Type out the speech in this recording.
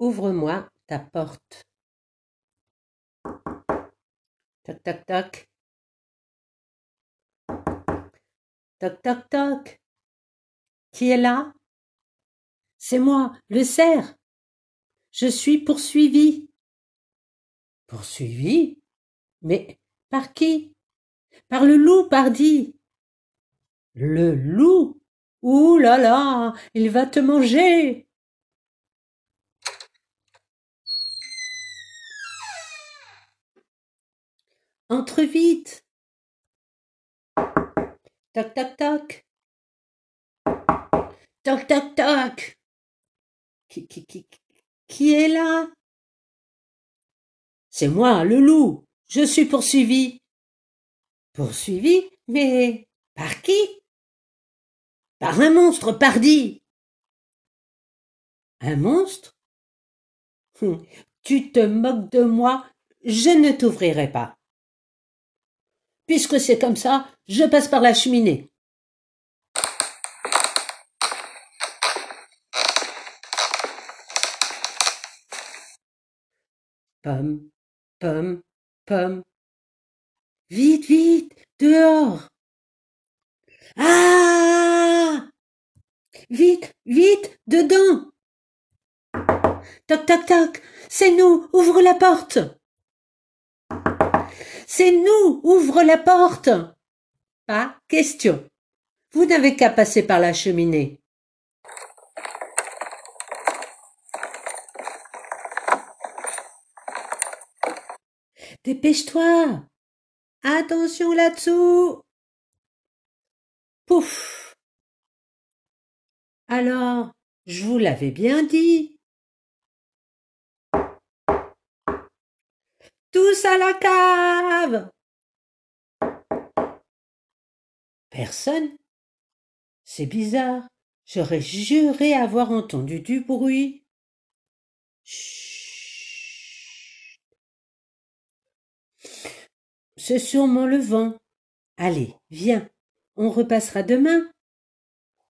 Ouvre-moi ta porte. Toc toc toc. Toc toc toc. Qui est là? C'est moi, le cerf. Je suis poursuivi. Poursuivi? Mais par qui? Par le loup, pardi. Le loup? Ouh là là Il va te manger Entre vite Toc toc toc Toc toc toc qui, qui, qui, qui est là? C'est moi, le loup. Je suis poursuivi. Poursuivi Mais par qui? Par un monstre, pardi. Un monstre? Hum, Tu te moques de moi, je ne t'ouvrirai pas. Puisque c'est comme ça, je passe par la cheminée. Pomme, pomme, pomme. Vite, vite, dehors. Ah Vite, vite, dedans. Toc, toc, toc. C'est nous, ouvre la porte. C'est nous, ouvre la porte. Pas question. Vous n'avez qu'à passer par la cheminée. Dépêche-toi. Attention là-dessous. Pouf. Alors, je vous l'avais bien dit. Tous à la cave. Personne. C'est bizarre. J'aurais juré avoir entendu du bruit. C'est sûrement le vent. Allez, viens, on repassera demain.